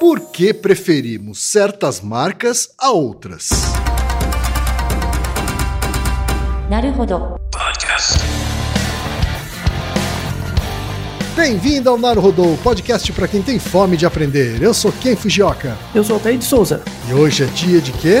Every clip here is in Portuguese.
Por que preferimos certas marcas a outras? Podcast. Bem-vindo ao Naruhodo podcast para quem tem fome de aprender. Eu sou Ken Fujioka. Eu sou Altair de Souza. E hoje é dia de quê?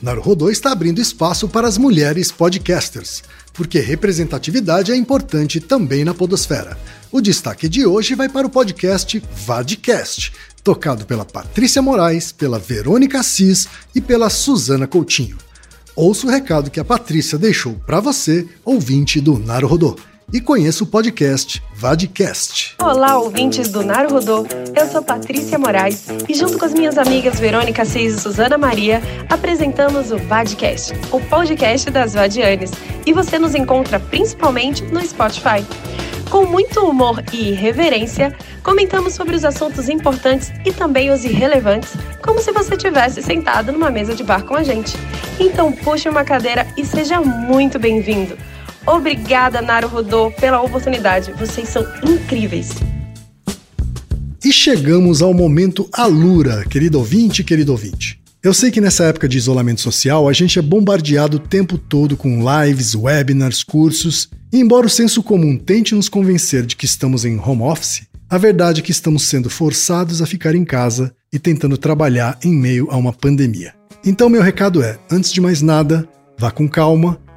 Naruhodô está abrindo espaço para as mulheres podcasters, porque representatividade é importante também na podosfera. O destaque de hoje vai para o podcast Vadcast, tocado pela Patrícia Moraes, pela Verônica Assis e pela Suzana Coutinho. Ouça o recado que a Patrícia deixou para você, ouvinte do Naruhodô, e conheça o podcast Vadcast. Olá, ouvintes do Naruhodô. Eu sou Patrícia Moraes e junto com as minhas amigas Verônica Assis e Suzana Maria, apresentamos o Vadcast, o podcast das Vadianes. E você nos encontra principalmente no Spotify. Com muito humor e irreverência, comentamos sobre os assuntos importantes e também os irrelevantes, como se você tivesse sentado numa mesa de bar com a gente. Então puxe uma cadeira e seja muito bem-vindo. Obrigada, Naruhodô, pela oportunidade. Vocês são incríveis. E chegamos ao momento Alura, querido ouvinte, querido ouvinte. Eu sei que nessa época de isolamento social a gente é bombardeado o tempo todo com lives, webinars, cursos, e embora o senso comum tente nos convencer de que estamos em home office, a verdade é que estamos sendo forçados a ficar em casa e tentando trabalhar em meio a uma pandemia. Então, meu recado é: antes de mais nada, vá com calma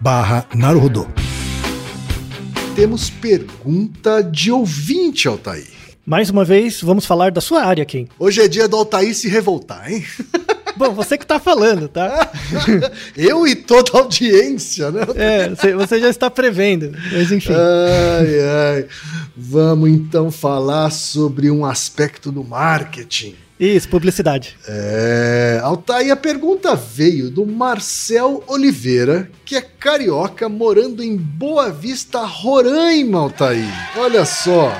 barra Naruhodô. Temos pergunta de ouvinte, Altair. Mais uma vez, vamos falar da sua área, Ken. Hoje é dia do Altair se revoltar, hein? Bom, você que tá falando, tá? Eu e toda a audiência, né? É, você, você já está prevendo. Mas enfim. Ai, ai. Vamos então falar sobre um aspecto do marketing. Isso, publicidade. É, Altair, a pergunta veio do Marcel Oliveira, que é carioca morando em Boa Vista, Roraima, Altair. Olha só.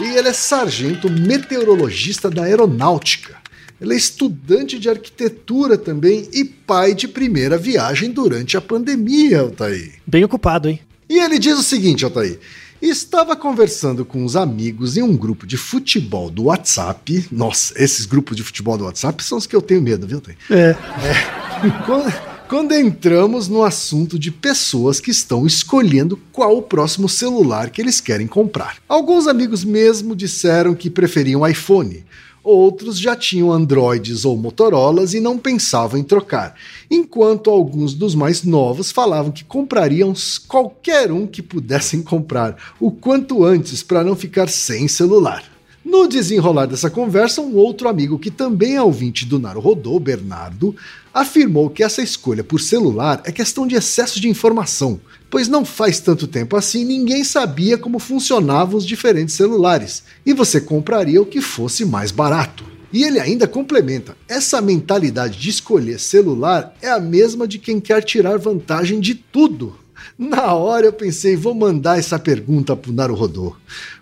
E ele é sargento meteorologista da aeronáutica. Ele é estudante de arquitetura também e pai de primeira viagem durante a pandemia, Altair. Bem ocupado, hein? E ele diz o seguinte, Altair. Estava conversando com os amigos em um grupo de futebol do WhatsApp. Nossa, esses grupos de futebol do WhatsApp são os que eu tenho medo, viu, Tem? É. Quando, quando entramos no assunto de pessoas que estão escolhendo qual o próximo celular que eles querem comprar. Alguns amigos mesmo disseram que preferiam iPhone. Outros já tinham Androids ou Motorolas e não pensavam em trocar, enquanto alguns dos mais novos falavam que comprariam qualquer um que pudessem comprar o quanto antes para não ficar sem celular. No desenrolar dessa conversa, um outro amigo que também é ouvinte do Naruhodô, Bernardo, afirmou que essa escolha por celular é questão de excesso de informação, pois não faz tanto tempo assim ninguém sabia como funcionavam os diferentes celulares, e você compraria o que fosse mais barato. E ele ainda complementa: essa mentalidade de escolher celular é a mesma de quem quer tirar vantagem de tudo. Na hora eu pensei, vou mandar essa pergunta pro Naruhodô.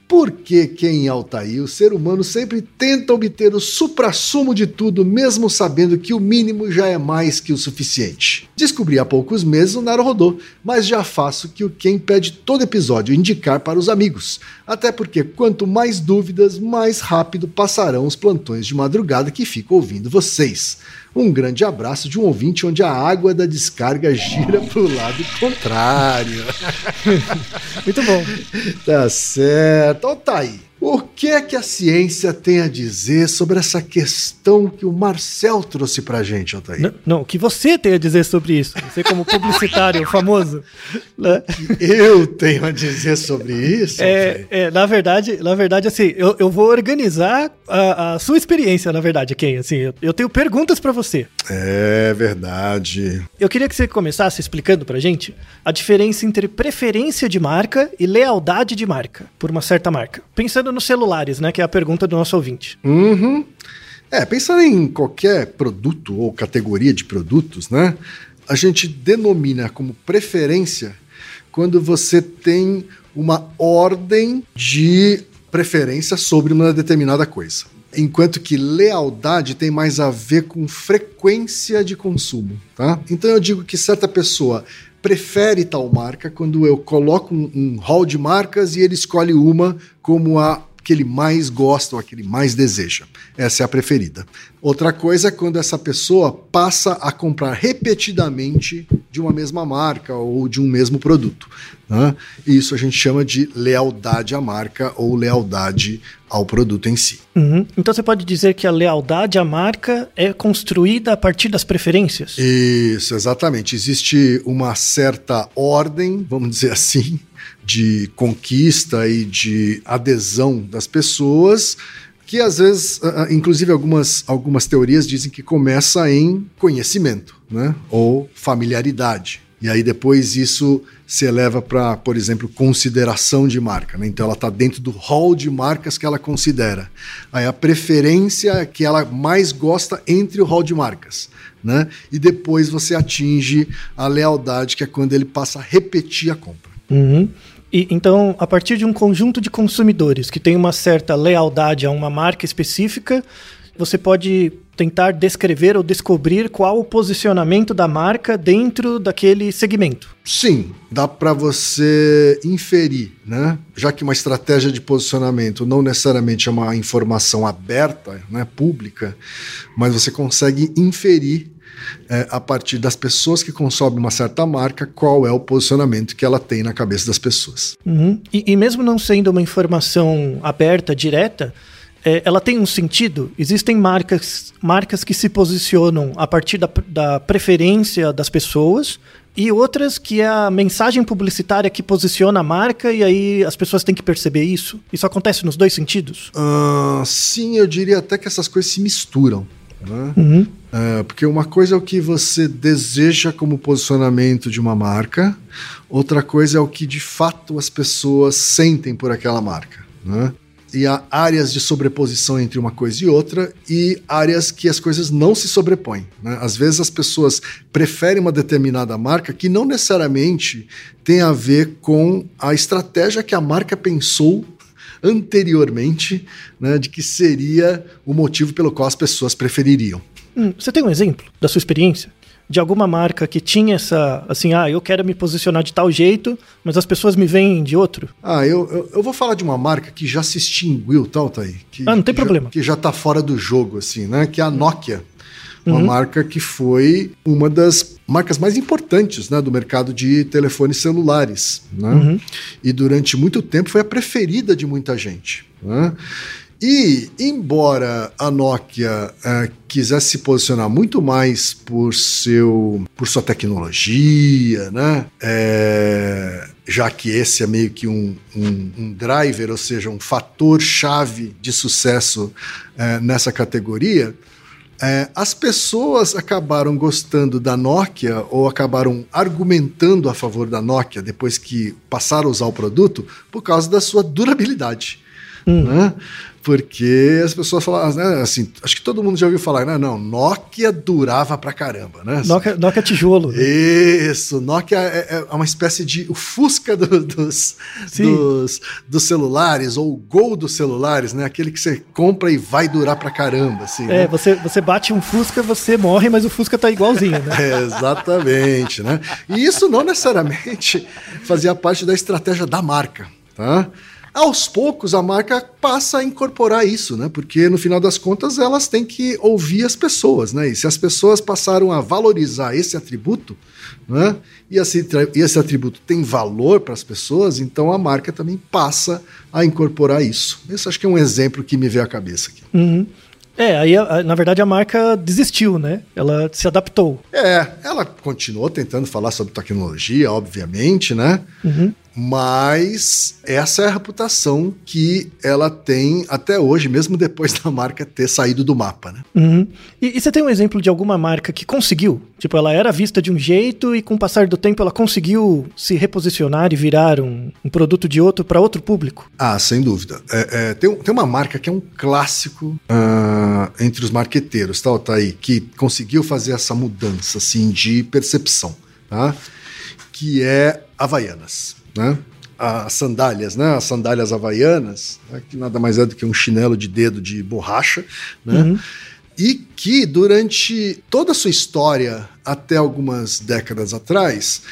Por que em Altair o ser humano sempre tenta obter o suprassumo de tudo, mesmo sabendo que o mínimo já é mais que o suficiente? Descobri há poucos meses o Naruhodô, mas já faço que o quem pede todo episódio indicar para os amigos. Até porque quanto mais dúvidas, mais rápido passarão os plantões de madrugada que fico ouvindo vocês. Um grande abraço de um ouvinte onde a água da descarga gira para o lado contrário. Muito bom. Tá certo. Ó, tá aí. O que é que a ciência tem a dizer sobre essa questão que o Marcel trouxe pra gente, Altair? Não, não, o que você tem a dizer sobre isso? Você como publicitário famoso. né? Eu tenho a dizer sobre isso? É, é, na verdade, na verdade, assim, eu, eu vou organizar a, a sua experiência, na verdade, Ken. Assim, eu, eu tenho perguntas pra você. É verdade. Eu queria que você começasse explicando pra gente a diferença entre preferência de marca e lealdade de marca por uma certa marca. Pensando nos celulares, né, que é a pergunta do nosso ouvinte. Uhum. É, pensando em qualquer produto ou categoria de produtos, né? A gente denomina como preferência quando você tem uma ordem de preferência sobre uma determinada coisa. Enquanto que lealdade tem mais a ver com frequência de consumo, tá? Então eu digo que certa pessoa prefere tal marca quando eu coloco um, um hall de marcas e ele escolhe uma como a que ele mais gosta ou a que ele mais deseja. Essa é a preferida. Outra coisa é quando essa pessoa passa a comprar repetidamente de uma mesma marca ou de um mesmo produto. Né? E isso a gente chama de lealdade à marca ou lealdade ao produto em si. Uhum. Então você pode dizer que a lealdade à marca é construída a partir das preferências? Isso, exatamente. Existe uma certa ordem, vamos dizer assim, de conquista e de adesão das pessoas, que às vezes, ah, ah, inclusive algumas, algumas teorias dizem que começa em conhecimento, né? Ou familiaridade. E aí depois isso se eleva para, por exemplo, consideração de marca. Né? Então ela está dentro do hall de marcas que ela considera. Aí a preferência é que ela mais gosta entre o hall de marcas. Né? E depois você atinge a lealdade, que é quando ele passa a repetir a compra. Uhum. E, então, a partir de um conjunto de consumidores que tem uma certa lealdade a uma marca específica, você pode tentar descrever ou descobrir qual o posicionamento da marca dentro daquele segmento. Sim, dá para você inferir, né? Já que uma estratégia de posicionamento não necessariamente é uma informação aberta, né, pública, mas você consegue inferir é, a partir das pessoas que consomem uma certa marca, qual é o posicionamento que ela tem na cabeça das pessoas. Uhum. E, e mesmo não sendo uma informação aberta, direta, é, ela tem um sentido. Existem marcas, marcas que se posicionam a partir da, da preferência das pessoas e outras que é a mensagem publicitária que posiciona a marca e aí as pessoas têm que perceber isso. Isso acontece nos dois sentidos? Ah, sim, eu diria até que essas coisas se misturam. Né? Uhum. É, porque uma coisa é o que você deseja como posicionamento de uma marca, outra coisa é o que de fato as pessoas sentem por aquela marca. Né? E há áreas de sobreposição entre uma coisa e outra e áreas que as coisas não se sobrepõem. Né? Às vezes as pessoas preferem uma determinada marca que não necessariamente tem a ver com a estratégia que a marca pensou anteriormente, né, de que seria o motivo pelo qual as pessoas prefeririam. Hum, você tem um exemplo da sua experiência? de alguma marca que tinha essa, assim, ah, eu quero me posicionar de tal jeito, mas as pessoas me veem de outro? Ah, eu, eu, eu vou falar de uma marca que já se extinguiu, tal, tá aí. Que, Ah, não tem que já- problema. que já tá fora do jogo, assim, né? Que é a Nokia. Uma Uhum. marca que foi uma das marcas mais importantes né, do mercado de telefones celulares. Né? Uhum. E durante muito tempo foi a preferida de muita gente. Né? E, embora a Nokia eh, quisesse se posicionar muito mais por, seu, por sua tecnologia, né? Eh, já que esse é meio que um, um- um driver, ou seja, um fator-chave de sucesso eh, nessa categoria, é, as pessoas acabaram gostando da Nokia ou acabaram argumentando a favor da Nokia depois que passaram a usar o produto por causa da sua durabilidade. Né? Porque as pessoas falavam, né, assim, acho que todo mundo já ouviu falar, né? Não, Nokia durava pra caramba, né? Nokia, Nokia tijolo. né? Isso, Nokia é, é uma espécie de o Fusca do- dos, dos, dos celulares, ou o Gol dos celulares, né? Aquele que você compra e vai durar pra caramba, assim. É, né? você, você bate um Fusca, você morre, mas o Fusca tá igualzinho, né? É, exatamente, né? E isso não necessariamente fazia parte da estratégia da marca, tá? Aos poucos a marca passa a incorporar isso, né? Porque no final das contas elas têm que ouvir as pessoas, né? E se as pessoas passaram a valorizar esse atributo, né? E esse, e esse atributo tem valor para as pessoas, então a marca também passa a incorporar isso. Esse acho que é um exemplo que me veio à cabeça aqui. Uhum. É, aí na verdade a marca desistiu, né? Ela se adaptou. É, ela continuou tentando falar sobre tecnologia, obviamente, né? Uhum. Mas essa é a reputação que ela tem até hoje, mesmo depois da marca ter saído do mapa, né? Uhum. E, e você tem um exemplo de alguma marca que conseguiu? Tipo, ela era vista de um jeito e com o passar do tempo ela conseguiu se reposicionar e virar um, um produto de outro para outro público? Ah, sem dúvida. É, é, tem, tem uma marca que é um clássico ah, entre os marqueteiros, tá, Altair, que conseguiu fazer essa mudança assim, de percepção, tá? que é Havaianas. Né? As sandálias, né? As sandálias havaianas, né? que nada mais é do que um chinelo de dedo de borracha, né? Uhum. E que durante toda a sua história, até algumas décadas atrás,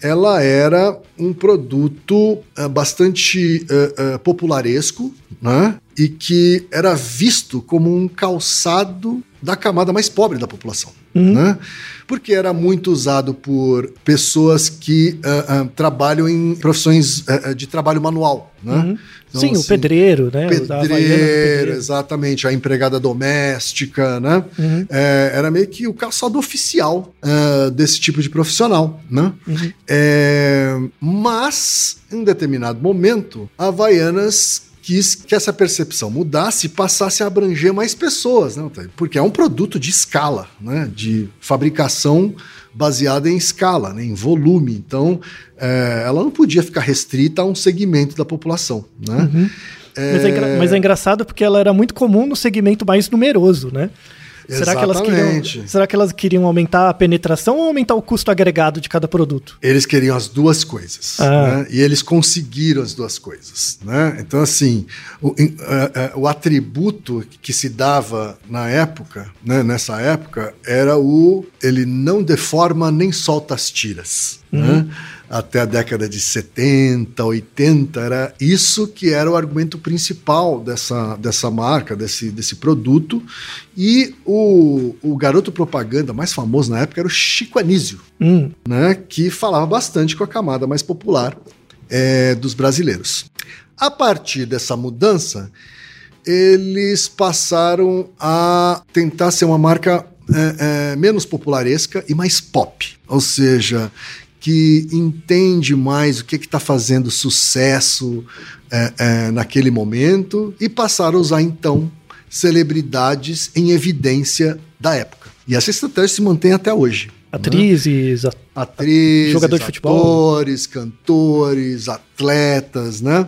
ela era um produto eh, bastante eh, eh, popularesco, né? E que era visto como um calçado da camada mais pobre da população. Né? Porque era muito usado por pessoas que ah, ah, trabalham em profissões ah, de trabalho manual. Né? Uhum. Então, Sim, o assim, pedreiro, né? O Havaiana do Pedreiro, exatamente, a empregada doméstica, né? Uhum. É, era meio que o calçado oficial ah, desse tipo de profissional, né? Uhum. É, mas, em determinado momento, a Havaianas quis que essa percepção mudasse e passasse a abranger mais pessoas, né? Porque é um produto de escala, né? De fabricação baseada em escala, né? em volume. Então, é, ela não podia ficar restrita a um segmento da população, né? Uhum. Mas, é mas é engraçado porque ela era muito comum no segmento mais numeroso, né? Será que, elas queriam, será que elas queriam aumentar a penetração ou aumentar o custo agregado de cada produto? Eles queriam as duas coisas, Ah. né? E eles conseguiram as duas coisas, né? Então, assim, o, em- eh, eh, o atributo que se dava na época, né, nessa época, era o ele não deforma nem solta as tiras, né? Até a década de 70, 80, era isso que era o argumento principal dessa, dessa marca, desse, desse produto. E o, o garoto propaganda mais famoso na época era o Chico Anísio Hum, né, que falava bastante com a camada mais popular é, dos brasileiros. A partir dessa mudança, eles passaram a tentar ser uma marca é, é, menos popularesca e mais pop, ou seja, que entende mais o que está fazendo sucesso é, é, naquele momento e passaram a usar então celebridades em evidência da época. E essa estratégia se mantém até hoje. atrizes, a- Atrizes, Jogador de futebol. atores, cantores, atletas, né?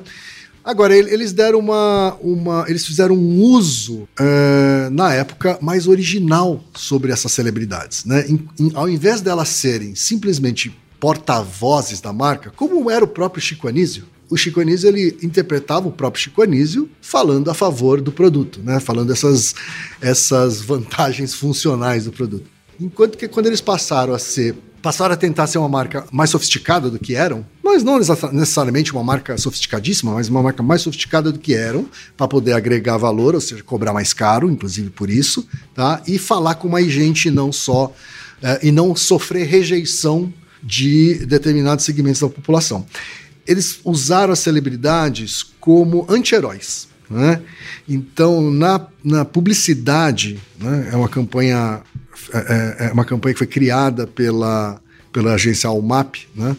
Agora, ele- eles deram uma. uma eles fizeram um uso, eh, na época, mais original sobre essas celebridades. Né? Em- em- ao invés delas serem simplesmente porta-vozes da marca, como era o próprio Chico Anísio, o Chico Anísio ele interpretava o próprio Chico Anísio falando a favor do produto, né? falando essas, essas vantagens funcionais do produto. Enquanto que quando eles passaram a ser passaram a tentar ser uma marca mais sofisticada do que eram, mas não necessariamente uma marca sofisticadíssima, mas uma marca mais sofisticada do que eram, para poder agregar valor, ou seja, cobrar mais caro, inclusive por isso, tá? E falar com mais gente, não só uh, e não sofrer rejeição de determinados segmentos da população. Eles usaram as celebridades como anti-heróis. Né? Então, na, na publicidade, né, é uma campanha é, é, é, uma campanha que foi criada pela, pela agência Almap, né?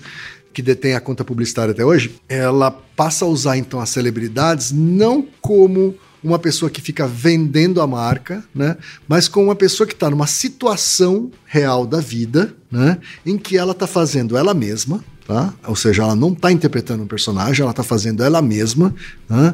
que detém a conta publicitária até hoje, ela passa a usar então as celebridades não como uma pessoa que fica vendendo a marca, né? Mas como uma pessoa que está numa situação real da vida, né? Em que ela está fazendo ela mesma, tá? Ou seja, ela não está interpretando um personagem, ela está fazendo ela mesma, né?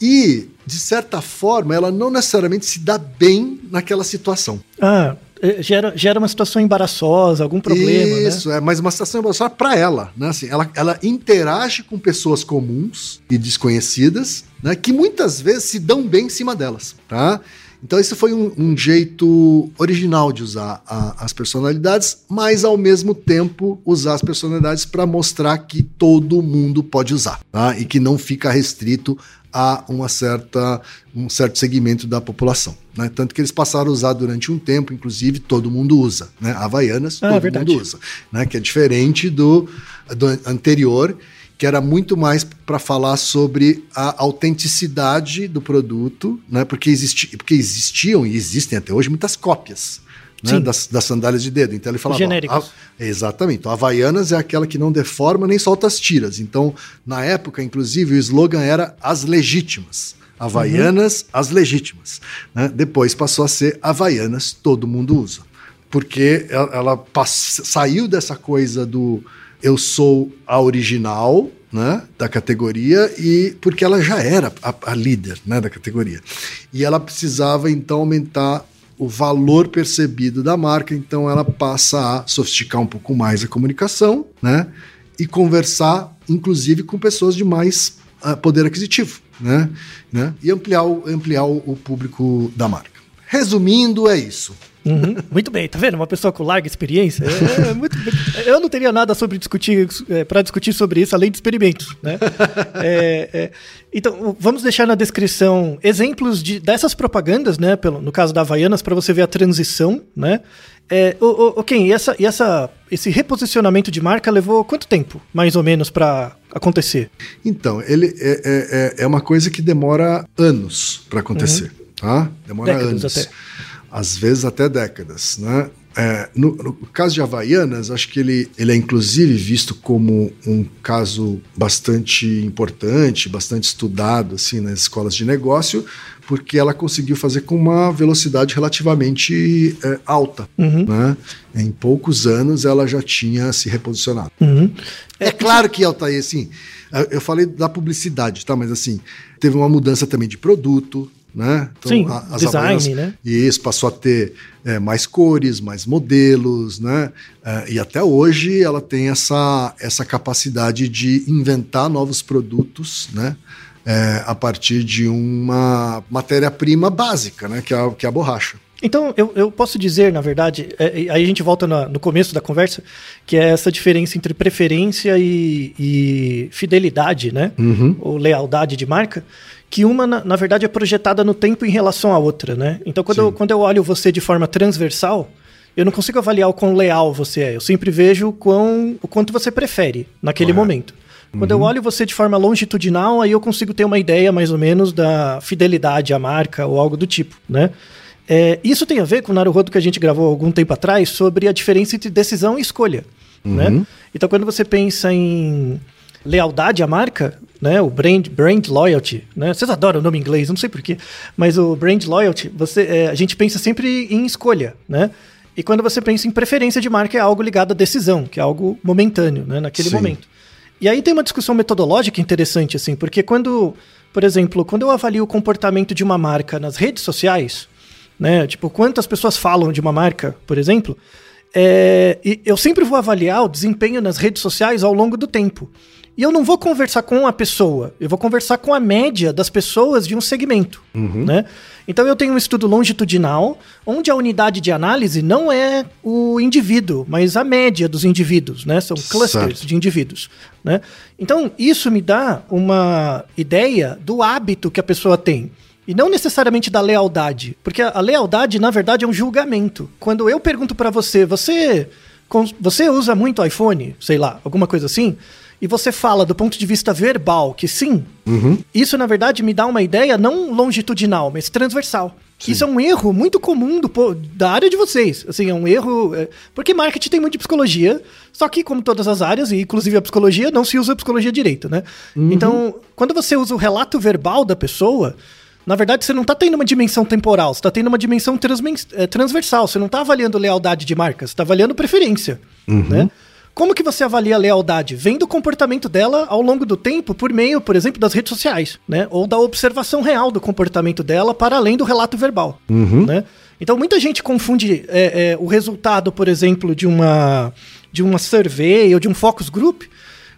E de certa forma, ela não necessariamente se dá bem naquela situação. Ah, gera, gera uma situação embaraçosa, algum problema, né? Isso, né? é, mas uma situação embaraçosa para ela, né? Assim, ela, ela interage com pessoas comuns e desconhecidas, né? Que muitas vezes se dão bem em cima delas, tá? Então esse foi um, um jeito original de usar a, as personalidades, mas ao mesmo tempo usar as personalidades para mostrar que todo mundo pode usar, tá? E que não fica restrito a uma certa, um certo segmento da população. Né? Tanto que eles passaram a usar durante um tempo, inclusive todo mundo usa. Né? Havaianas, ah, todo verdade. mundo usa. Né? Que é diferente do, do anterior, que era muito mais para falar sobre a autenticidade do produto, né? porque, existi, porque existiam e existem até hoje muitas cópias né, das, das, sandálias de dedo. Então ele falava. Genéricos. A, exatamente. Então, Havaianas é aquela que não deforma nem solta as tiras. Então, na época, inclusive, o slogan era as legítimas. Havaianas, uhum. as legítimas. Né? Depois passou a ser Havaianas, todo mundo usa. Porque ela, ela saiu dessa coisa do eu sou a original, né, da categoria e porque ela já era a, a, líder, né, da categoria. E ela precisava então aumentar o valor percebido da marca, então ela passa a sofisticar um pouco mais a comunicação, né? E conversar, inclusive, com pessoas de mais uh, poder aquisitivo, né? né? E ampliar, o, ampliar o público da marca. Resumindo, é isso. Uhum. Muito bem, tá vendo? Uma pessoa com larga experiência. É, é muito, eu não teria nada sobre discutir é, para discutir sobre isso além de experimentos, né? É, é, então vamos deixar na descrição exemplos de, dessas propagandas, né? Pelo, no caso da Havaianas, para você ver a transição, né? É, o, o, Ken, e, essa, e essa, esse reposicionamento de marca levou quanto tempo, mais ou menos, para acontecer? Então, ele é, é, é, é uma coisa que demora anos para acontecer, uhum. Tá? Demora Décadas anos. Até às vezes até décadas. Né? É, no, no, caso de Havaianas, acho que ele, ele é inclusive visto como um caso bastante importante, bastante estudado assim, nas escolas de negócio, porque ela conseguiu fazer com uma velocidade relativamente é, alta. Uhum. Né? Em poucos anos ela já tinha se reposicionado. Uhum. É, é claro que Altair, assim, eu falei da publicidade, tá? Mas assim, teve uma mudança também de produto, né? Então, Sim, a, as design, né? E isso passou a ter é, mais cores, mais modelos, né? É, e até hoje ela tem essa, essa capacidade de inventar novos produtos, né? É, a partir de uma matéria-prima básica, né? Que é a, que é a borracha. Então, eu, eu posso dizer, na verdade, é, aí a gente volta na, no começo da conversa, que é essa diferença entre preferência e, e fidelidade, né? Uhum. Ou lealdade de marca, que uma, na, na, verdade, é projetada no tempo em relação à outra, né? Então, quando eu, quando eu olho você de forma transversal, eu não consigo avaliar o quão leal você é. Eu sempre vejo o, quão, o quanto você prefere naquele Correto. momento. Quando uhum. eu olho você de forma longitudinal, aí eu consigo ter uma ideia mais ou menos da fidelidade à marca ou algo do tipo, né? É, isso tem a ver com o Naruhodo que a gente gravou algum tempo atrás sobre a diferença entre decisão e escolha. Uhum. Né? Então, quando você pensa em lealdade à marca, né? O brand, brand loyalty, né? Vocês adoram o nome em inglês, não sei porquê, mas o brand loyalty, você, é, a gente pensa sempre em escolha, né? E quando você pensa em preferência de marca, é algo ligado à decisão, que é algo momentâneo, né? Naquele Sim. momento. E aí tem uma discussão metodológica interessante, assim, porque quando, por exemplo, quando eu avalio o comportamento de uma marca nas redes sociais, né? Tipo, quantas pessoas falam de uma marca, por exemplo, é, eu sempre vou avaliar o desempenho nas redes sociais ao longo do tempo. E eu não vou conversar com a pessoa, eu vou conversar com a média das pessoas de um segmento, né? Então eu tenho um estudo longitudinal, onde a unidade de análise não é o indivíduo, mas a média dos indivíduos, né? São clusters Certo. de indivíduos, né? Então isso me dá uma ideia do hábito que a pessoa tem. E não necessariamente da lealdade, porque a lealdade, na verdade, é um julgamento. Quando eu pergunto pra você, você você usa muito iPhone, sei lá, alguma coisa assim, e você fala do ponto de vista verbal que sim, isso na verdade me dá uma ideia não longitudinal, mas transversal. Isso é um erro muito comum do, da área de vocês. Assim, é um erro. é, porque marketing tem muito de psicologia, só que, como todas as áreas, e inclusive a psicologia, não se usa a psicologia direito, né? Então, quando você usa o relato verbal da pessoa, na verdade, você não está tendo uma dimensão temporal, você está tendo uma dimensão eh, transversal. Você não está avaliando lealdade de marca, você está avaliando preferência. Né? Como que você avalia a lealdade? Vem do comportamento dela ao longo do tempo, por meio, por exemplo, das redes sociais, né? Ou da observação real do comportamento dela para além do relato verbal. Né? Então, muita gente confunde eh, eh, o resultado, por exemplo, de uma, de uma survey ou de um focus group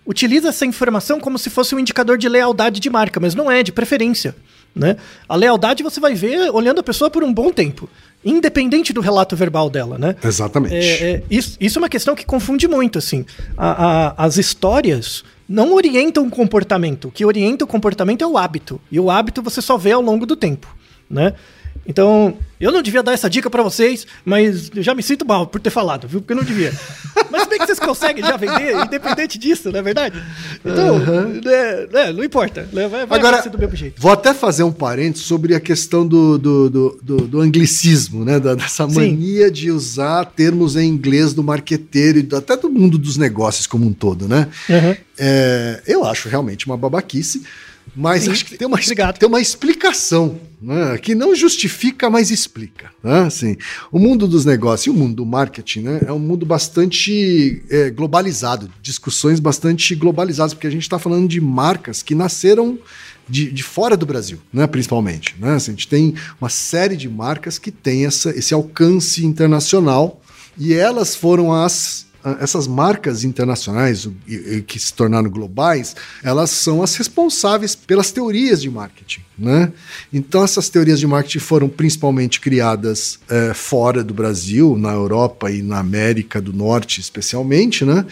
utiliza essa informação como se fosse um indicador de lealdade de marca, mas não é, de preferência. Né? A lealdade você vai ver olhando a pessoa por um bom tempo, independente do relato verbal dela. Né? Exatamente. É, é, isso, isso é uma questão que confunde muito. assim. A- a- as histórias não orientam o comportamento. O que orienta o comportamento é o hábito. E o hábito você só vê ao longo do tempo. Né? Então, eu não devia dar essa dica pra vocês, mas eu já me sinto mal por ter falado, viu? Porque eu não devia. Mas bem que vocês conseguem já vender, independente disso, não é verdade? Então, né, né, não importa. né, Vai, vai Agora, do mesmo jeito. vou até fazer um parênteses sobre a questão do, do, do, do- do anglicismo, né? Da- dessa Sim. mania de usar termos em inglês do marqueteiro e até do mundo dos negócios como um todo, né? Uhum. É, eu acho realmente uma babaquice, mas acho que tem uma, Obrigado. tem uma explicação, né, que não justifica, mas explica. Né? Assim, o mundo dos negócios e o mundo do marketing né, é um mundo bastante é, globalizado, discussões bastante globalizadas, porque a gente está falando de marcas que nasceram de, de fora do Brasil, né, principalmente. Né? Assim, a gente tem uma série de marcas que têm essa, esse alcance internacional e elas foram as essas marcas internacionais que se tornaram globais, elas são as responsáveis pelas teorias de marketing, né? Então essas teorias de marketing foram principalmente criadas eh, fora do Brasil, na Europa e na América do Norte, especialmente, né?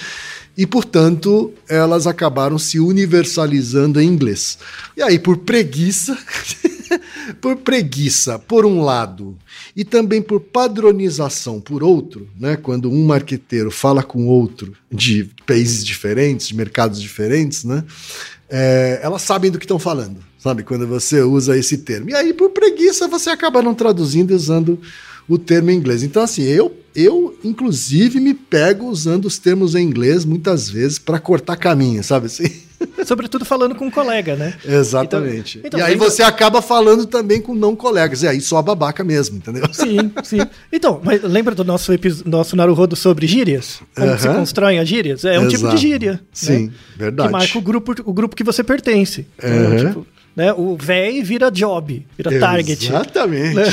E portanto elas acabaram se universalizando em inglês. E aí por preguiça por preguiça, por um lado, e também por padronização, por outro, né? Quando um marqueteiro fala com outro de países diferentes, de mercados diferentes, né? É, elas sabem do que estão falando, sabe? Quando você usa esse termo. E aí, por preguiça, você acaba não traduzindo e usando o termo em inglês. Então, assim, eu, eu inclusive, me pego usando os termos em inglês muitas vezes para cortar caminho, sabe assim? Sobretudo falando com um colega, né? Exatamente. Então- então, e aí lembra- você acaba falando também com não colegas. E aí só a babaca mesmo, entendeu? Sim, sim. Então, mas lembra do nosso, nosso Naruhodo sobre gírias? Como que se Aham. constroem as gírias? É um tipo Exato. de gíria. Sim, né? verdade. Que marca o grupo, o grupo que você pertence. Então, Aham. tipo, né, o véi vira job, vira target. Exatamente. né?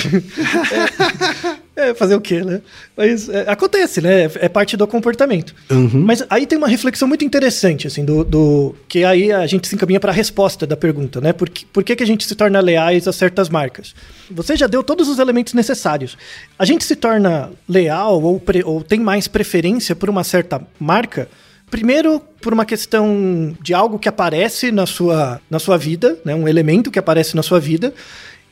É, fazer o quê, né? Mas é, acontece, né? É, é parte do comportamento. Uhum. Mas aí tem uma reflexão muito interessante, assim, do, do- que aí a gente se encaminha para a resposta da pergunta, né? Por, que, por que, que a gente se torna leais a certas marcas? Você já deu todos os elementos necessários. A gente se torna leal ou, pre- ou tem mais preferência por uma certa marca Primeiro, por uma questão de algo que aparece na sua, na sua vida, né? um elemento que aparece na sua vida.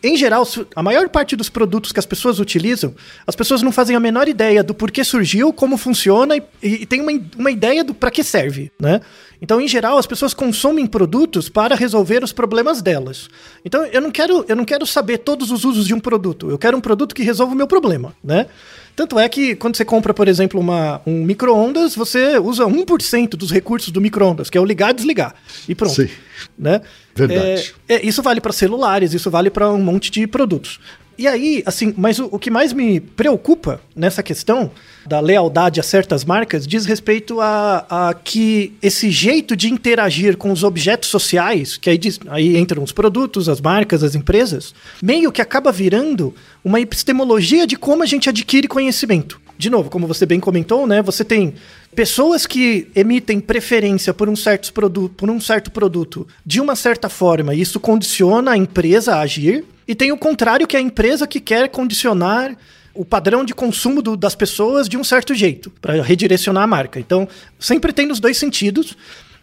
Em geral, a maior parte dos produtos que as pessoas utilizam, as pessoas não fazem a menor ideia do porquê surgiu, como funciona e, e tem uma, uma ideia do para que serve, né? Então, em geral, as pessoas consomem produtos para resolver os problemas delas. Então, eu não quero, eu não quero saber todos os usos de um produto. Eu quero um produto que resolva o meu problema, né? Tanto é que quando você compra, por exemplo, uma, um micro-ondas, você usa 1% dos recursos do micro-ondas, que é o ligar e desligar. E pronto. Sim. Né? Verdade. É, é, isso vale para celulares, isso vale para um monte de produtos. E aí, assim, mas o, o que mais me preocupa nessa questão da lealdade a certas marcas diz respeito a, a que esse jeito de interagir com os objetos sociais, que aí, diz- aí entram os produtos, as marcas, as empresas, meio que acaba virando uma epistemologia de como a gente adquire conhecimento. De novo, como você bem comentou, né? Você tem pessoas que emitem preferência por um certo produto, por um certo produto de uma certa forma, e isso condiciona a empresa a agir, e tem o contrário, que é a empresa que quer condicionar o padrão de consumo do, das pessoas de um certo jeito, para redirecionar a marca. Então, sempre tem nos dois sentidos.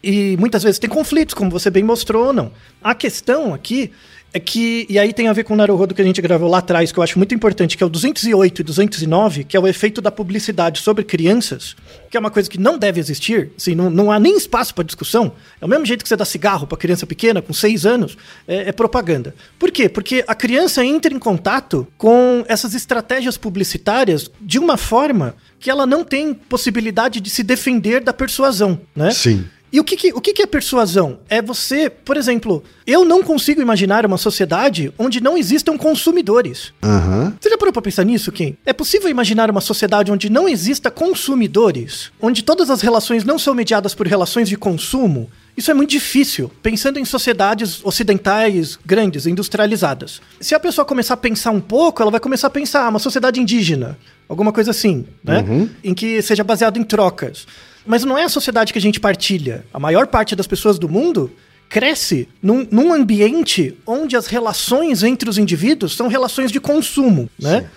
E muitas vezes tem conflitos, como você bem mostrou ou não. A questão aqui é que, e aí tem a ver com o Naruhodo que a gente gravou lá atrás, que eu acho muito importante, que é o 208 e 209, que é o efeito da publicidade sobre crianças, que é uma coisa que não deve existir, assim, não, não há nem espaço para discussão. É o mesmo jeito que você dá cigarro para criança pequena, com seis anos, é, é propaganda. Por quê? Porque a criança entra em contato com essas estratégias publicitárias de uma forma que ela não tem possibilidade de se defender da persuasão, né? Sim. E o que, que- o que, que é persuasão? É você, por exemplo, eu não consigo imaginar uma sociedade onde não existam consumidores. Aham. Você já parou pra pensar nisso, Kim? É possível imaginar uma sociedade onde não exista consumidores? Onde todas as relações não são mediadas por relações de consumo? Isso é muito difícil, pensando em sociedades ocidentais grandes, industrializadas. Se a pessoa começar a pensar um pouco, ela vai começar a pensar ah, uma sociedade indígena, alguma coisa assim, né? Em que seja baseado em trocas. Mas não é a sociedade que a gente partilha. A maior parte das pessoas do mundo cresce num, num ambiente onde as relações entre os indivíduos são relações de consumo, né?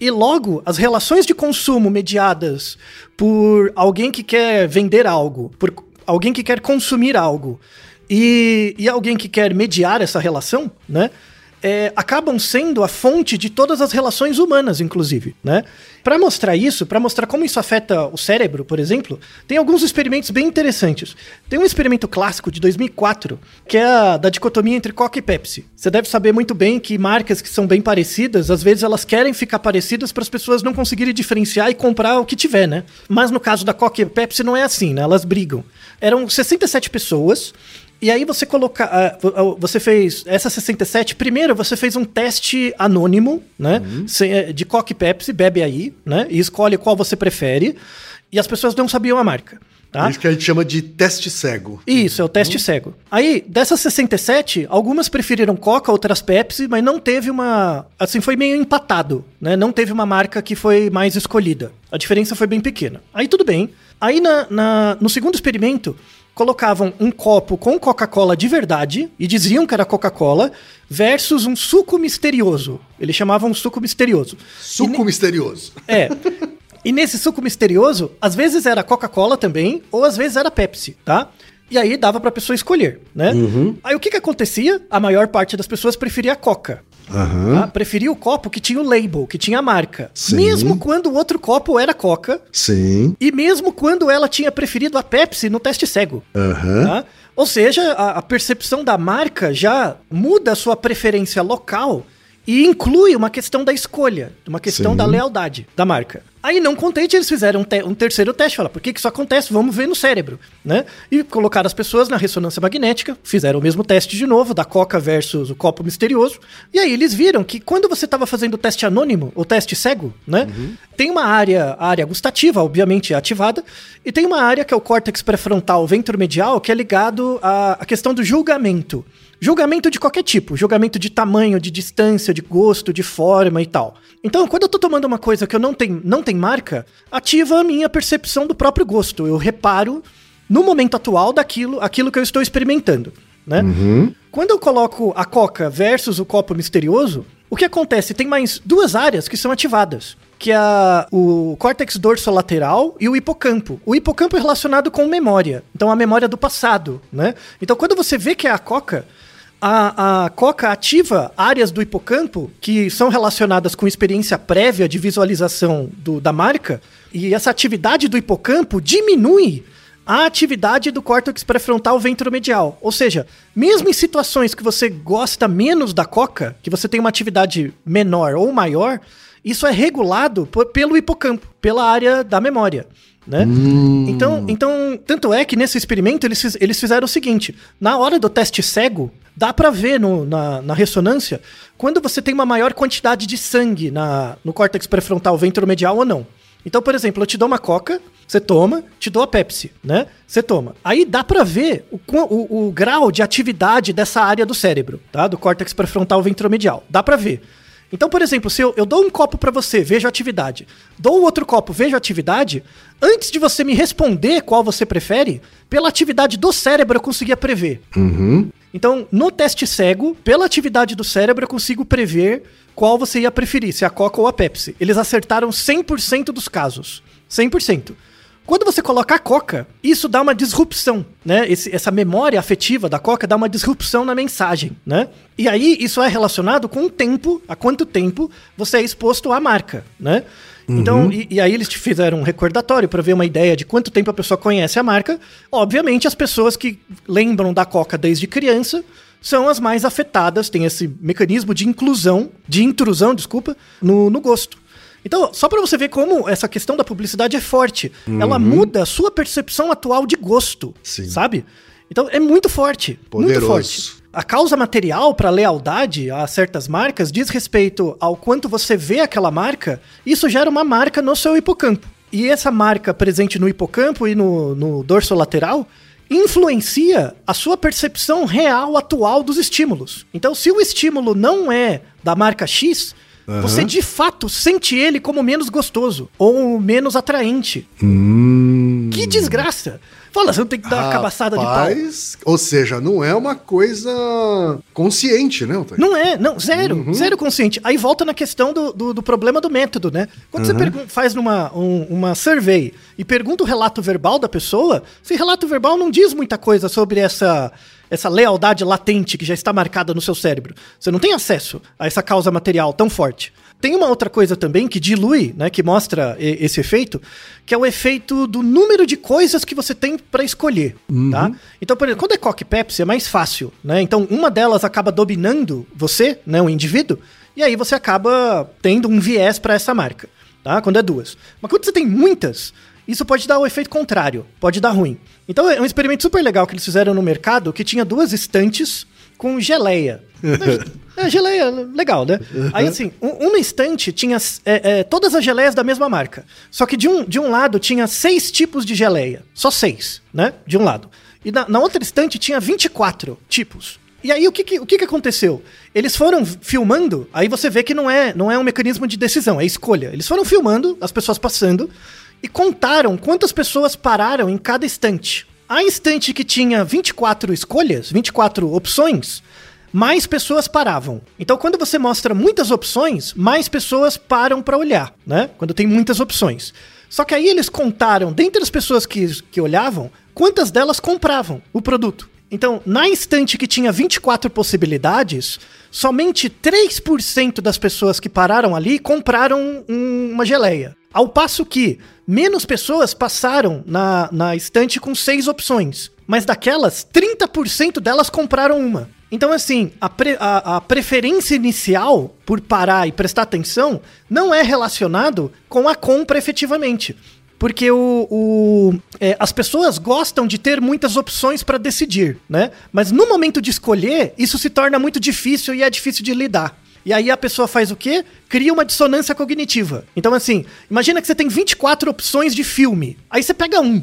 E logo, as relações de consumo mediadas por alguém que quer vender algo, por alguém que quer consumir algo, e, e alguém que quer mediar essa relação, né? É, acabam sendo a fonte de todas as relações humanas, inclusive, né? Para mostrar isso, para mostrar como isso afeta o cérebro, por exemplo, tem alguns experimentos bem interessantes. Tem um experimento clássico de 2004, que é a da dicotomia entre Coca e Pepsi. Você deve saber muito bem que marcas que são bem parecidas, às vezes elas querem ficar parecidas para as pessoas não conseguirem diferenciar e comprar o que tiver, né? Mas no caso da Coca e Pepsi não é assim, né? Elas brigam. Eram 67 pessoas e aí você coloca, ah, ah, você fez essa 67, primeiro você fez um teste anônimo, né, sem- eh, de Coca e Pepsi, bebe aí, né, e escolhe qual você prefere, e as pessoas não sabiam a marca, tá? Isso que a gente chama de teste cego. Isso, é o teste cego. Aí, dessas 67, algumas preferiram Coca, outras Pepsi, mas não teve uma. Assim, foi meio empatado, né? Não teve uma marca que foi mais escolhida. A diferença foi bem pequena. Aí tudo bem. Aí na, na- no segundo experimento, colocavam um copo com Coca-Cola de verdade e diziam que era Coca-Cola versus um suco misterioso. Eles chamavam um suco misterioso. Suco misterioso. É. E nesse suco misterioso, às vezes era Coca-Cola também, ou às vezes era Pepsi, tá? E aí dava pra pessoa escolher, né? Aí o que que acontecia? A maior parte das pessoas preferia a Coca. Aham. Tá? Preferia o copo que tinha o label, que tinha a marca. Sim. Mesmo quando o outro copo era Coca, Sim. e mesmo quando ela tinha preferido a Pepsi no teste cego. Aham. Tá? Ou seja, a, a percepção da marca já muda a sua preferência local e inclui uma questão da escolha, uma questão Sim. da lealdade da marca. Aí, não contente, eles fizeram um, te- um terceiro teste. Falaram, por que, que isso acontece? Vamos ver no cérebro, né? E colocaram as pessoas na ressonância magnética, fizeram o mesmo teste de novo, da Coca versus o copo misterioso. E aí eles viram que quando você estava fazendo o teste anônimo, o teste cego, né? Tem uma área, a área gustativa, obviamente, ativada, e tem uma área que é o córtex pré-frontal ventromedial, que é ligado à, à questão do julgamento. Julgamento de qualquer tipo, julgamento de tamanho, de distância, de gosto, de forma e tal. Então, quando eu tô tomando uma coisa que eu não tenho, não tem marca, ativa a minha percepção do próprio gosto. Eu reparo no momento atual daquilo, aquilo que eu estou experimentando, né? Quando eu coloco a coca versus o copo misterioso, o que acontece? Tem mais duas áreas que são ativadas, que é o córtex dorsolateral e o hipocampo. O hipocampo é relacionado com memória, então a memória do passado, né? Então quando você vê que é a coca, a, a coca ativa áreas do hipocampo que são relacionadas com experiência prévia de visualização do- da marca, e essa atividade do hipocampo diminui a atividade do córtex pré-frontal ventromedial. Ou seja, mesmo em situações que você gosta menos da coca, que você tem uma atividade menor ou maior, isso é regulado por- pelo hipocampo, pela área da memória. Né? Então, então, tanto é que nesse experimento eles, eles fizeram o seguinte: na hora do teste cego, dá pra ver no- na, na ressonância quando você tem uma maior quantidade de sangue na, no córtex pré-frontal ventromedial ou não. Então, por exemplo, eu te dou uma coca, você toma, te dou a Pepsi, né? Você toma. Aí dá pra ver o, o, o grau de atividade dessa área do cérebro, tá? Do córtex pré-frontal ventromedial. Dá pra ver. Então, por exemplo, se eu, eu dou um copo para você, vejo a atividade, dou outro copo, vejo a atividade, antes de você me responder qual você prefere, pela atividade do cérebro eu conseguia prever. Então, no teste cego, pela atividade do cérebro, eu consigo prever qual você ia preferir, se a Coca ou a Pepsi. Eles acertaram 100% dos casos. 100%. Quando você coloca a Coca, isso dá uma disrupção, né? Esse- essa memória afetiva da Coca dá uma disrupção na mensagem, né? E aí isso é relacionado com o tempo, a quanto tempo você é exposto à marca, né? Então, e, e aí eles te fizeram um recordatório para ver uma ideia de quanto tempo a pessoa conhece a marca. Obviamente, as pessoas que lembram da Coca desde criança são as mais afetadas, tem esse mecanismo de inclusão, de intrusão, desculpa, no, no gosto. Então, só para você ver como essa questão da publicidade é forte. Ela muda a sua percepção atual de gosto, Sim. sabe? Então, é muito forte, muito Poderoso. forte. A causa material para lealdade a certas marcas diz respeito ao quanto você vê aquela marca, isso gera uma marca no seu hipocampo. E essa marca presente no hipocampo e no, no dorso lateral influencia a sua percepção real atual dos estímulos. Então, se o estímulo não é da marca X, você de fato sente ele como menos gostoso ou menos atraente. Que desgraça! Fala, você não tem que dar uma cabaçada de pau. Rapaz, Ou seja, não é uma coisa consciente, né? Não é, não, zero, zero consciente. Aí volta na questão do, do, do problema do método, né? Quando você pergun- faz numa, um- uma survey e pergunta o relato verbal da pessoa, esse relato verbal não diz muita coisa sobre essa, essa lealdade latente que já está marcada no seu cérebro. Você não tem acesso a essa causa material tão forte. Tem uma outra coisa também que dilui, né, que mostra esse efeito, que é o efeito do número de coisas que você tem para escolher, tá? Então, por exemplo, quando é Coca e Pepsi é mais fácil, né? Então, uma delas acaba dominando você, né, o indivíduo, e aí você acaba tendo um viés para essa marca, tá? Quando é duas. Mas quando você tem muitas, isso pode dar o efeito contrário, pode dar ruim. Então, é um experimento super legal que eles fizeram no mercado, que tinha duas estantes com geleia. É, geleia, legal, né? Aí, assim, um- uma estante tinha é, é, todas as geleias da mesma marca. Só que de um, de um lado tinha seis tipos de geleia. Só seis, né? De um lado. E na, na outra estante tinha 24 tipos. E aí, o que, que- o que, que aconteceu? Eles foram filmando, aí você vê que não é, não é um mecanismo de decisão, é escolha. Eles foram filmando, as pessoas passando, e contaram quantas pessoas pararam em cada estante. A estante que tinha 24 escolhas, 24 opções, mais pessoas paravam. Então, quando você mostra muitas opções, mais pessoas param para olhar, né? Quando tem muitas opções. Só que aí eles contaram, dentre as pessoas que, que olhavam, quantas delas compravam o produto. Então, na estante que tinha 24 possibilidades, somente 3% das pessoas que pararam ali compraram um- uma geleia. Ao passo que menos pessoas passaram na, na estante com seis opções. Mas daquelas, 30% delas compraram uma. Então, assim, a, pre- a- a preferência inicial por parar e prestar atenção não é relacionado com a compra efetivamente. Porque o, o- é, as pessoas gostam de ter muitas opções para decidir, né? Mas no momento de escolher, isso se torna muito difícil e é difícil de lidar. E aí a pessoa faz o quê? Cria uma dissonância cognitiva. Então, assim, imagina que você tem 24 opções de filme. Aí você pega um.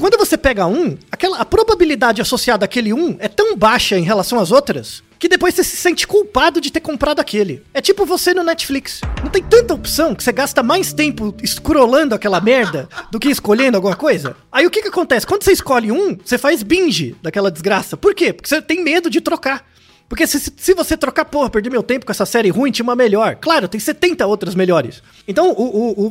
Quando você pega um, aquela, a probabilidade associada àquele um é tão baixa em relação às outras que depois você se sente culpado de ter comprado aquele. É tipo você no Netflix. Não tem tanta opção que você gasta mais tempo scrollando aquela merda do que escolhendo alguma coisa? Aí o que que acontece? Quando você escolhe um, você faz binge daquela desgraça. Por quê? Porque você tem medo de trocar. Porque se, se você trocar, porra, perdi meu tempo com essa série ruim, tinha uma melhor. Claro, tem 70 outras melhores. Então, o,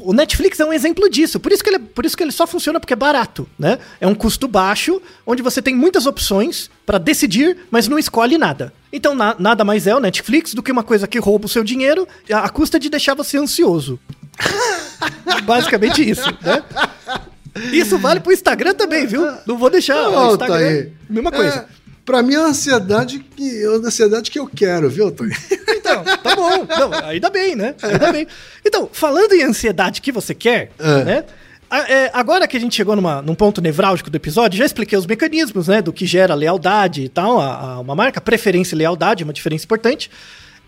o- o- Netflix é um exemplo disso. Por isso, que ele, é- por isso que ele só funciona porque é barato, né? É um custo baixo, onde você tem muitas opções pra decidir, mas não escolhe nada. Então, na- nada mais é o Netflix do que uma coisa que rouba o seu dinheiro a, a custa de deixar você ansioso. Basicamente isso, né? Isso vale pro Instagram também, viu? Não vou deixar o Instagram. Mesma coisa. É, pra mim é a ansiedade que, é a ansiedade que eu quero, viu, Thaí? Então, tá bom. Não, ainda bem, né? Ainda bem. Então, falando em ansiedade que você quer, É. né? é, agora que a gente chegou numa, num ponto nevrálgico do episódio, já expliquei os mecanismos, né? Do que gera lealdade e tal, a, a uma marca, preferência e lealdade, uma diferença importante.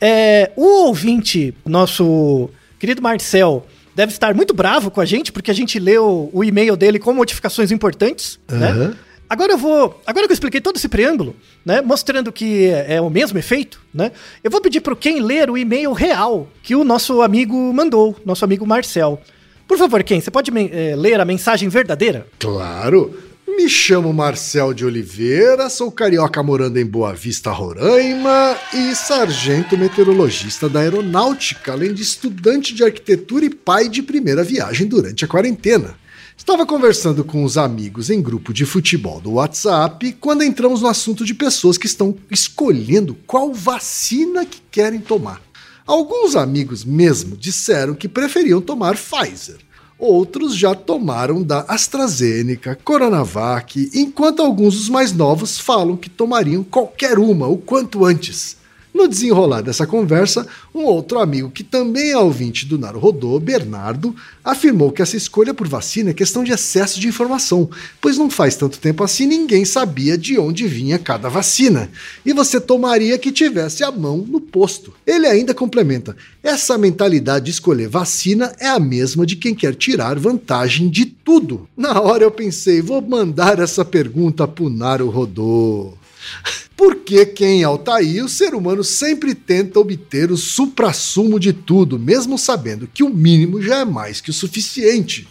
É, o ouvinte, nosso querido Marcel, deve estar muito bravo com a gente, porque a gente leu o e-mail dele com modificações importantes, né? Agora eu vou. Agora que eu expliquei todo esse preâmbulo, né? Mostrando que é, é o mesmo efeito, né? Eu vou pedir pro Ken ler o e-mail real que o nosso amigo mandou, nosso amigo Marcel. Por favor, Ken, você pode é, ler a mensagem verdadeira? Claro. Me chamo Marcel de Oliveira, sou carioca morando em Boa Vista, Roraima e sargento meteorologista da aeronáutica, além de estudante de arquitetura e pai de primeira viagem durante a quarentena. Estava conversando com os amigos em grupo de futebol do WhatsApp quando entramos no assunto de pessoas que estão escolhendo qual vacina que querem tomar. Alguns amigos mesmo disseram que preferiam tomar Pfizer. Outros já tomaram da AstraZeneca, Coronavac, enquanto alguns dos mais novos falam que tomariam qualquer uma o quanto antes. No desenrolar dessa conversa, um outro amigo que também é ouvinte do Naruhodô, Bernardo, afirmou que essa escolha por vacina é questão de excesso de informação, pois não faz tanto tempo assim ninguém sabia de onde vinha cada vacina, e você tomaria que tivesse a mão no posto. Ele ainda complementa: essa mentalidade de escolher vacina é a mesma de quem quer tirar vantagem de tudo. Na hora eu pensei, vou mandar essa pergunta pro Naruhodô. Porque quem é Altair, o ser humano sempre tenta obter o suprassumo de tudo, mesmo sabendo que o mínimo já é mais que o suficiente.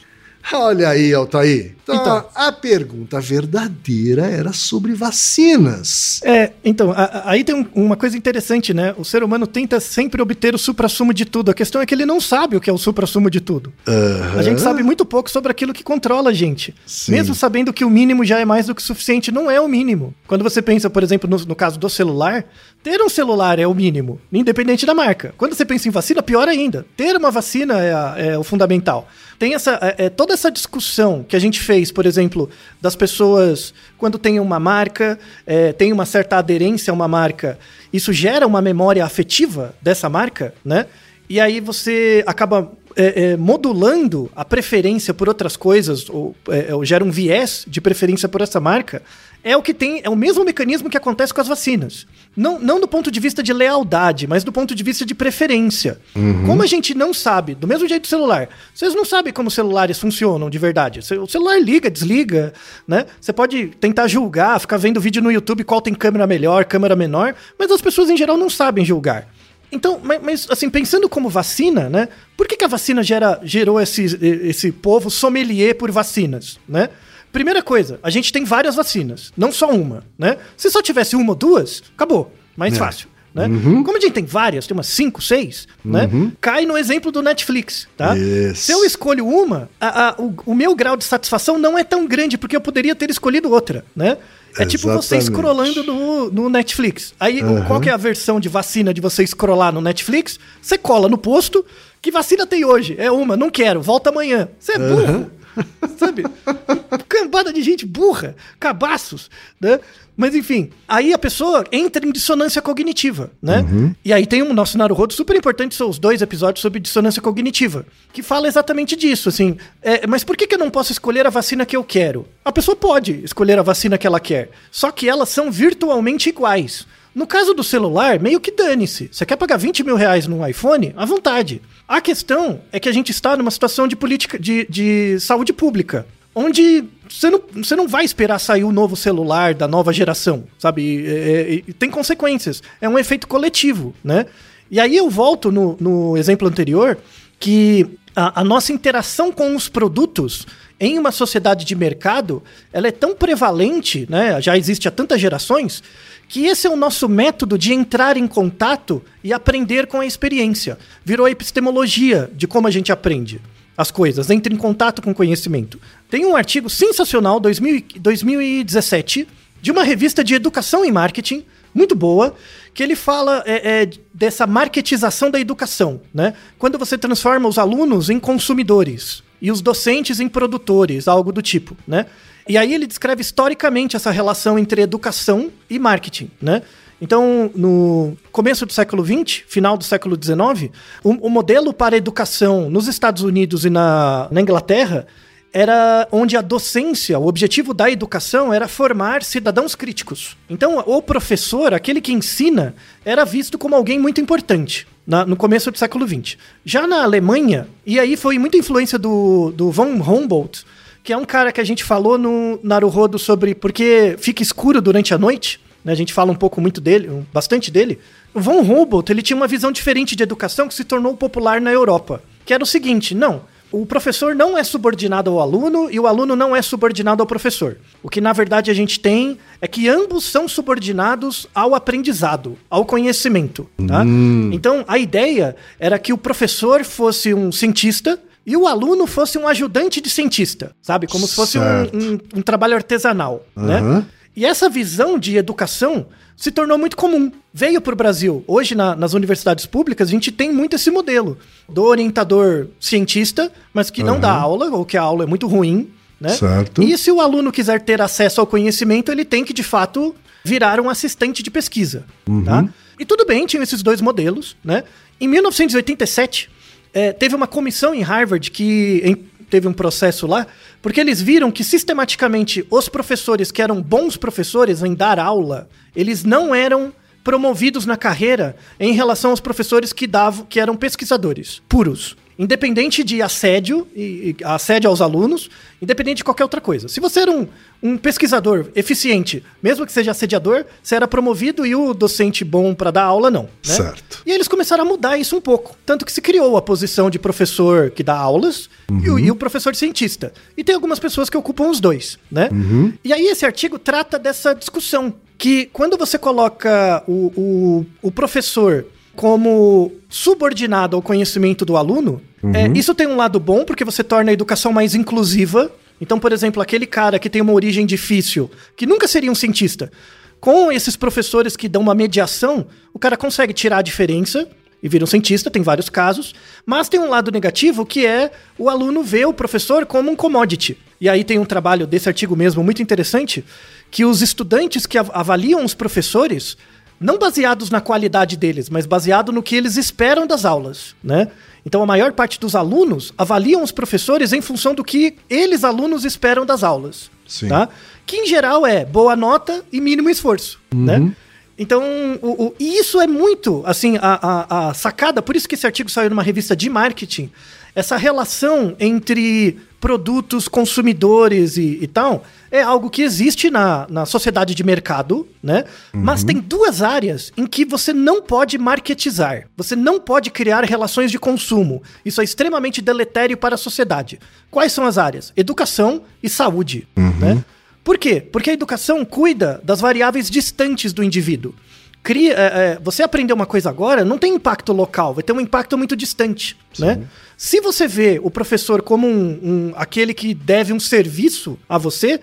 Olha aí, Altair. Então, então, a pergunta verdadeira era sobre vacinas. É, então, a, a, aí tem um, uma coisa interessante, né? O ser humano tenta sempre obter o suprassumo de tudo. A questão é que ele não sabe o que é o suprassumo de tudo. Uhum. A gente sabe muito pouco sobre aquilo que controla a gente. Sim. Mesmo sabendo que o mínimo já é mais do que o suficiente, não é o mínimo. Quando você pensa, por exemplo, no, no caso do celular, ter um celular é o mínimo, independente da marca. Quando você pensa em vacina, pior ainda. Ter uma vacina é, a, é o fundamental. Tem essa, é, é, toda essa discussão que a gente fez, por exemplo, das pessoas quando tem uma marca, é, tem uma certa aderência a uma marca, isso gera uma memória afetiva dessa marca, né? E aí você acaba é, é, modulando a preferência por outras coisas, ou, é, ou, gera um viés de preferência por essa marca, é o que tem, é o mesmo mecanismo que acontece com as vacinas. Não, não do ponto de vista de lealdade, mas do ponto de vista de preferência. Uhum. Como a gente não sabe, do mesmo jeito do celular, vocês não sabem como celulares funcionam de verdade. O celular liga, desliga, né? Você pode tentar julgar, ficar vendo vídeo no YouTube qual tem câmera melhor, câmera menor, mas as pessoas em geral não sabem julgar. Então, mas, assim, pensando como vacina, né? Por que, que a vacina gera, gerou esse, esse povo sommelier por vacinas, né? Primeira coisa, a gente tem várias vacinas, não só uma, né? Se só tivesse uma ou duas, acabou. Mais é. fácil. Né? Uhum. Como a gente tem várias, tem umas 5, 6, né? Uhum. Cai no exemplo do Netflix, tá? Yes. Se eu escolho uma, a, a, o, o, meu grau de satisfação não é tão grande, porque eu poderia ter escolhido outra, né? É Exatamente. tipo você scrollando no, no Netflix. Aí, uhum. qual que é a versão de vacina de você scrollar no Netflix? Você cola no posto. Que vacina tem hoje? É uma, não quero, volta amanhã. Você é burro. Sabe? Cambada de gente burra, cabaços, né? Mas enfim, aí a pessoa entra em dissonância cognitiva, né? Uhum. E aí tem um nosso Naruhodo super importante, são os dois episódios sobre dissonância cognitiva, que fala exatamente disso, assim. É, mas por que, que eu não posso escolher a vacina que eu quero? A pessoa pode escolher a vacina que ela quer, só que elas são virtualmente iguais. No caso do celular, meio que dane-se. Você quer pagar 20 mil reais num iPhone? À vontade. A questão é que a gente está numa situação de política de, de saúde pública, onde você não, você não vai esperar sair o novo celular da nova geração, sabe? Tem consequências. É um efeito coletivo, né? E aí eu volto no, no exemplo anterior que a, a nossa interação com os produtos em uma sociedade de mercado, ela é tão prevalente, né? Já existe há tantas gerações que esse é o nosso método de entrar em contato e aprender com a experiência. Virou a epistemologia de como a gente aprende as coisas, entra em contato com o conhecimento. Tem um artigo sensacional, 2000, 2017, de uma revista de educação e marketing, muito boa, que ele fala é, é, dessa marketização da educação, né? Quando você transforma os alunos em consumidores e os docentes em produtores, algo do tipo, né? E aí ele descreve historicamente essa relação entre educação e marketing, né? Então, no começo do século XX, final do século XIX, o, o modelo para educação nos Estados Unidos e na, na Inglaterra era onde a docência, o objetivo da educação era formar cidadãos críticos. Então, o professor, aquele que ensina, era visto como alguém muito importante na, no começo do século XX. Já na Alemanha, e aí foi muita influência do, do von Humboldt, que é um cara que a gente falou no Naruhodo sobre porque fica escuro durante a noite, né? A gente fala um pouco muito dele, bastante dele. O Von Humboldt, ele tinha uma visão diferente de educação que se tornou popular na Europa, que era o seguinte, não, o professor não é subordinado ao aluno e o aluno não é subordinado ao professor. O que na verdade a gente tem é que ambos são subordinados ao aprendizado, ao conhecimento, tá? Então a ideia era que o professor fosse um cientista e o aluno fosse um ajudante de cientista, sabe? Como se fosse um, Certo. um- um trabalho artesanal, né? Aham. E essa visão de educação se tornou muito comum. Veio para o Brasil. Hoje, na- nas universidades públicas, a gente tem muito esse modelo do orientador cientista, mas que não dá aula, ou que a aula é muito ruim. Né? Certo. E se o aluno quiser ter acesso ao conhecimento, ele tem que, de fato, virar um assistente de pesquisa. Tá? E tudo bem, tinham esses dois modelos. Né? Em 1987, eh, teve uma comissão em Harvard que teve um processo lá, porque eles viram que sistematicamente os professores que eram bons professores em dar aula, eles não eram promovidos na carreira em relação aos professores que davam, que eram pesquisadores puros. Independente de assédio, e, e assédio aos alunos, independente de qualquer outra coisa. Se você era um, um pesquisador eficiente, mesmo que seja assediador, você era promovido e o docente bom para dar aula, não. Né? Certo. E eles começaram a mudar isso um pouco. Tanto que se criou a posição de professor que dá aulas e, o, e o professor cientista. E tem algumas pessoas que ocupam os dois, né? E aí esse artigo trata dessa discussão. Que quando você coloca o, o, o professor como subordinado ao conhecimento do aluno, é, isso tem um lado bom, porque você torna a educação mais inclusiva. Então, por exemplo, aquele cara que tem uma origem difícil, que nunca seria um cientista, com esses professores que dão uma mediação, o cara consegue tirar a diferença e vira um cientista, tem vários casos, mas tem um lado negativo que é o aluno vê o professor como um commodity. E aí tem um trabalho desse artigo mesmo muito interessante, que os estudantes que av- avaliam os professores, não baseados na qualidade deles, mas baseado no que eles esperam das aulas, né? Então a maior parte dos alunos avaliam os professores em função do que eles alunos esperam das aulas, Sim. tá? Que em geral é boa nota e mínimo esforço, né? Então, o, o- e isso é muito, assim, a, a, a sacada, por isso que esse artigo saiu numa revista de marketing, essa relação entre produtos, consumidores e, e tal, é algo que existe na, na sociedade de mercado, né? Mas tem duas áreas em que você não pode marketizar. Você não pode criar relações de consumo. Isso é extremamente deletério para a sociedade. Quais são as áreas? Educação e saúde, né? Por quê? Porque a educação cuida das variáveis distantes do indivíduo. Cria, é, é, você aprender uma coisa agora não tem impacto local, vai ter um impacto muito distante. Né? Se você vê o professor como um, um- aquele que deve um serviço a você,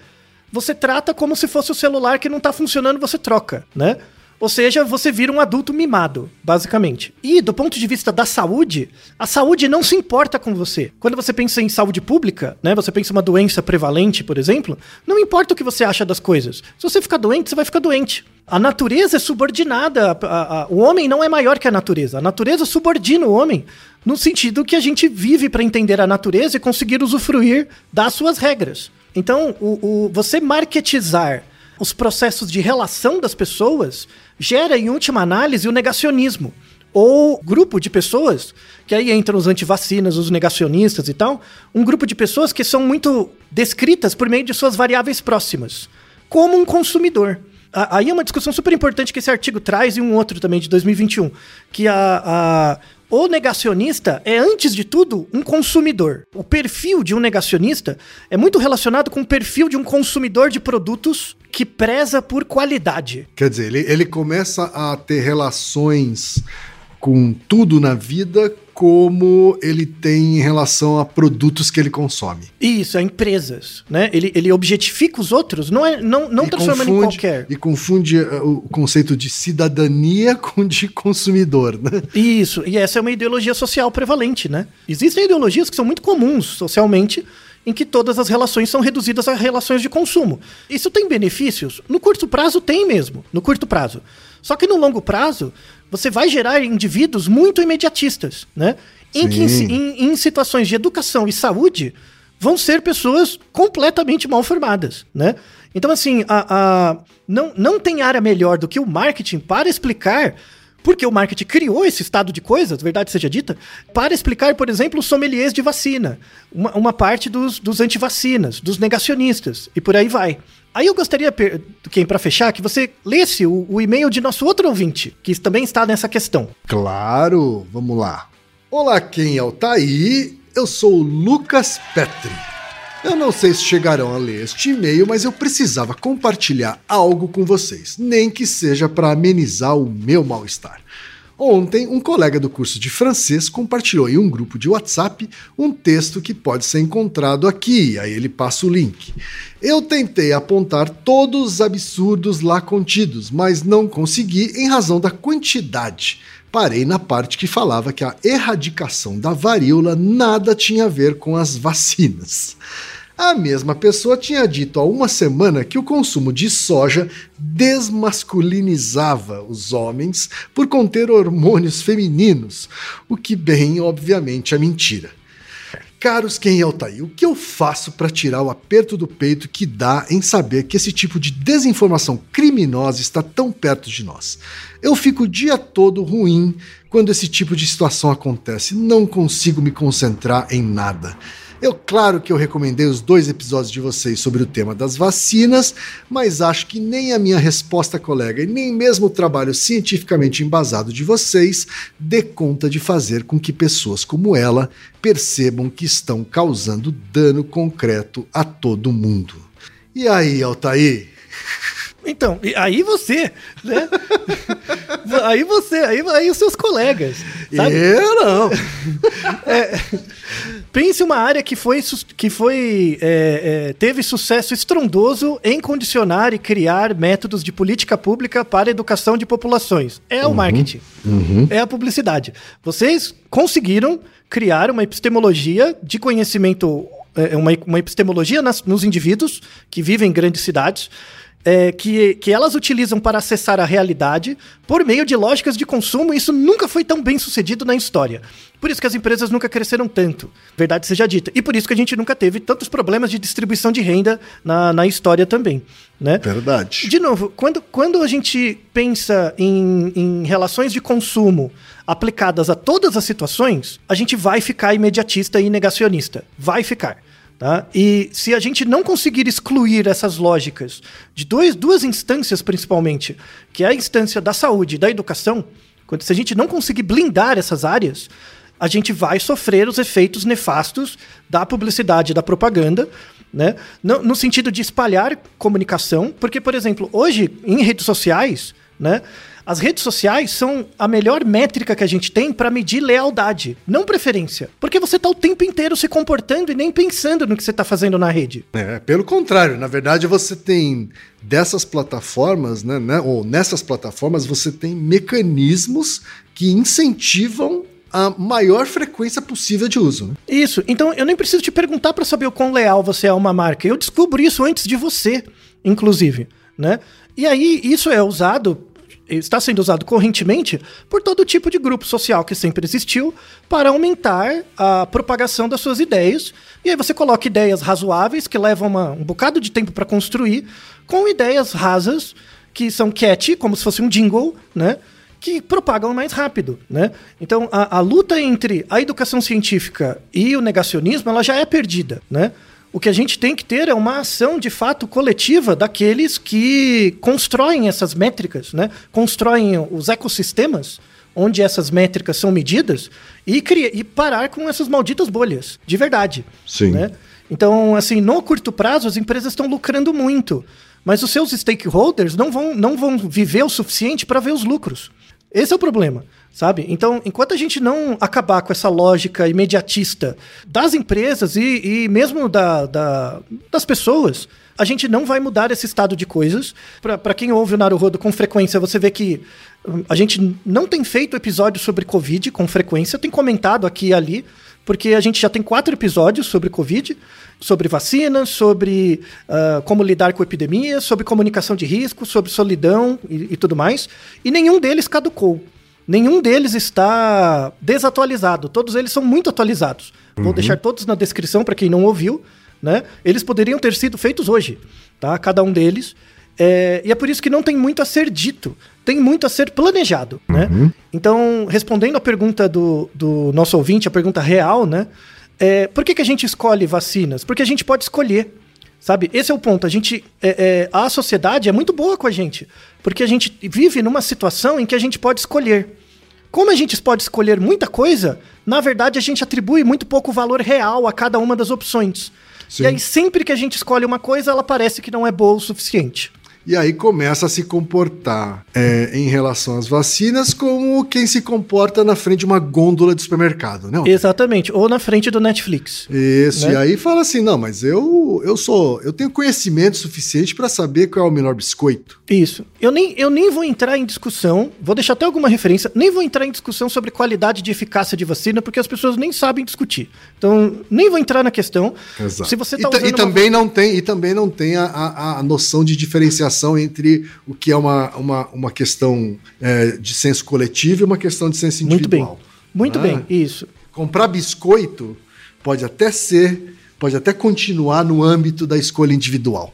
você trata como se fosse o celular que não está funcionando, você troca. Né? Ou seja, você vira um adulto mimado, basicamente. E do ponto de vista da saúde, a saúde não se importa com você. Quando você pensa em saúde pública, né, você pensa em uma doença prevalente, por exemplo, não importa o que você acha das coisas. Se você ficar doente, você vai ficar doente. A natureza é subordinada. a- a- a- o homem não é maior que a natureza. A natureza subordina o homem no sentido que a gente vive para entender a natureza e conseguir usufruir das suas regras. Então, o, o- você marketizar os processos de relação das pessoas gera, em última análise, o negacionismo. Ou grupo de pessoas, que aí entram os antivacinas, os negacionistas e tal, um grupo de pessoas que são muito descritas por meio de suas variáveis próximas, como um consumidor. Aí é uma discussão super importante que esse artigo traz e um outro também de 2021, que a, a- o negacionista é, antes de tudo, um consumidor. O perfil de um negacionista é muito relacionado com o perfil de um consumidor de produtos que preza por qualidade. Quer dizer, ele, ele começa a ter relações com tudo na vida como ele tem em relação a produtos que ele consome. Isso, é empresas, né? Ele, ele objetifica os outros, não é não, não E transformando em confunde- qualquer. E confunde uh, o conceito de cidadania com de consumidor, né? Isso, e essa é uma ideologia social prevalente, né? Existem ideologias que são muito comuns socialmente, em que todas as relações são reduzidas a relações de consumo. Isso tem benefícios? No curto prazo tem mesmo, no curto prazo. Só que no longo prazo, você vai gerar indivíduos muito imediatistas, né? Em, que, em, em situações de educação e saúde, vão ser pessoas completamente mal formadas, né? Então, assim, a, a- não, não tem área melhor do que o marketing para explicar Porque o marketing criou esse estado de coisas, verdade seja dita, para explicar, por exemplo, os sommeliers de vacina, uma, uma parte dos, dos antivacinas, dos negacionistas, e por aí vai. Aí eu gostaria, quem para fechar, que você lesse o, o e-mail de nosso outro ouvinte, que também está nessa questão. Claro, vamos lá. Olá, quem é o Taí? Eu sou o Lucas Petri. Eu não sei se chegarão a ler este e-mail, mas eu precisava compartilhar algo com vocês, nem que seja para amenizar o meu mal-estar. Ontem, um colega do curso de francês compartilhou em um grupo de WhatsApp um texto que pode ser encontrado aqui, aí ele passa o link. Eu tentei apontar todos os absurdos lá contidos, mas não consegui em razão da quantidade. Parei na parte que falava que a erradicação da varíola nada tinha a ver com as vacinas. A mesma pessoa tinha dito há uma semana que o consumo de soja desmasculinizava os homens por conter hormônios femininos, o que, bem, obviamente, é mentira. Caros quem é o Taí, o que eu faço para tirar o aperto do peito que dá em saber que esse tipo de desinformação criminosa está tão perto de nós? Eu fico o dia todo ruim quando esse tipo de situação acontece, não consigo me concentrar em nada. Eu, claro que eu recomendei os dois episódios de vocês sobre o tema das vacinas, mas acho que nem a minha resposta, colega, e nem mesmo o trabalho cientificamente embasado de vocês dê conta de fazer com que pessoas como ela percebam que estão causando dano concreto a todo mundo. E aí, Altair? Então, aí você, né? aí você, aí, aí os seus colegas. Sabe? Eu não. É, pense uma área que foi, que foi é, é, teve sucesso estrondoso em condicionar e criar métodos de política pública para a educação de populações. É uhum, o marketing, uhum. é a publicidade. Vocês conseguiram criar uma epistemologia de conhecimento, uma, uma epistemologia nas, nos indivíduos que vivem em grandes cidades é, que, que elas utilizam para acessar a realidade por meio de lógicas de consumo, e isso nunca foi tão bem sucedido na história. Por isso que as empresas nunca cresceram tanto, verdade seja dita. E por isso que a gente nunca teve tantos problemas de distribuição de renda na, na história também. Né? Verdade. De novo, quando, quando a gente pensa em, em relações de consumo aplicadas a todas as situações, a gente vai ficar imediatista e negacionista. Vai ficar. Tá? E se a gente não conseguir excluir essas lógicas de dois, duas instâncias, principalmente, que é a instância da saúde e da educação, quando, se a gente não conseguir blindar essas áreas, a gente vai sofrer os efeitos nefastos da publicidade da propaganda, né? No, no, sentido de espalhar comunicação, porque, por exemplo, hoje, em redes sociais, né? As redes sociais são a melhor métrica que a gente tem para medir lealdade, não preferência. Porque você tá o tempo inteiro se comportando e nem pensando no que você tá fazendo na rede. É, pelo contrário, na verdade você tem dessas plataformas, né, né ou nessas plataformas você tem mecanismos que incentivam a maior frequência possível de uso. Né? Isso. Então eu nem preciso te perguntar para saber o quão leal você é a uma marca. Eu descubro isso antes de você, inclusive, né? E aí isso é usado está sendo usado correntemente por todo tipo de grupo social que sempre existiu para aumentar a propagação das suas ideias. E aí você coloca ideias razoáveis que levam uma, um bocado de tempo para construir, com ideias rasas que são catchy, como se fosse um jingle, né? que propagam mais rápido, né? Então, a, a, luta entre a educação científica e o negacionismo, ela já é perdida, né? O que a gente tem que ter é uma ação de fato coletiva daqueles que constroem essas métricas, né? constroem os ecossistemas onde essas métricas são medidas e, criar, e parar com essas malditas bolhas, de verdade. Sim. Né? Então, assim, no curto prazo, as empresas estão lucrando muito, mas os seus stakeholders não vão, não vão viver o suficiente para ver os lucros. Esse é o problema sabe? Então, enquanto a gente não acabar com essa lógica imediatista das empresas e, e mesmo da, da, das pessoas, a gente não vai mudar esse estado de coisas. Para quem ouve o Naruhodo com frequência, você vê que hum, a gente não tem feito episódios sobre Covid com frequência, tem comentado aqui e ali, porque a gente já tem quatro episódios sobre Covid, sobre vacinas, sobre uh, como lidar com epidemias, sobre comunicação de risco, sobre solidão e, e tudo mais, e nenhum deles caducou. Nenhum deles está desatualizado, todos eles são muito atualizados. Uhum. Vou deixar todos na descrição para quem não ouviu, né? Eles poderiam ter sido feitos hoje, tá? Cada um deles. É, e é por isso que não tem muito a ser dito tem muito a ser planejado, né? Então, respondendo a pergunta do, do nosso ouvinte, a pergunta real, né? É, por que, que a gente escolhe vacinas? Porque a gente pode escolher. Sabe? Esse é o ponto. A gente, é, é, a sociedade é muito boa com a gente, porque a gente vive numa situação em que a gente pode escolher. Como a gente pode escolher muita coisa, na verdade a gente atribui muito pouco valor real a cada uma das opções. Sim. E aí sempre que a gente escolhe uma coisa, ela parece que não é boa o suficiente. E aí começa a se comportar é, em relação às vacinas como quem se comporta na frente de uma gôndola de supermercado, né? Exatamente. Ou na frente do Netflix. Isso, Né? e aí fala assim: não, mas eu, eu sou. Eu tenho conhecimento suficiente para saber qual é o melhor biscoito. Isso. Eu nem, eu nem vou entrar em discussão, vou deixar até alguma referência, nem vou entrar em discussão sobre qualidade de eficácia de vacina, porque as pessoas nem sabem discutir. Então, nem vou entrar na questão. Se você e, tá e uma também não tem e também não tem a, a, a noção de diferenciação entre o que é uma, uma, uma questão é, de senso coletivo e uma questão de senso Muito bem. individual. Muito Ah. bem, isso. Comprar biscoito pode até ser, pode até continuar no âmbito da escolha individual.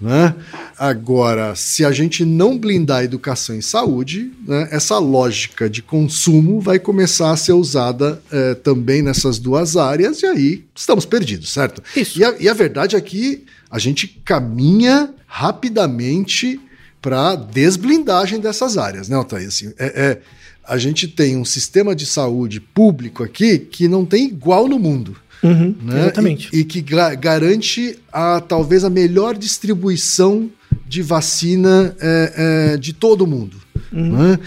Né? Agora, se a gente não blindar a educação e saúde, né, essa lógica de consumo vai começar a ser usada eh, também nessas duas áreas, e aí estamos perdidos, certo? Isso. E a, e a verdade é que a gente caminha rapidamente para desblindagem dessas áreas, né, Altair? Assim, é, é- a gente tem um sistema de saúde público aqui que não tem igual no mundo. Uhum, né? Exatamente. E, e que ga- garante a, talvez a melhor distribuição de vacina é, é, de todo mundo. Uhum. né?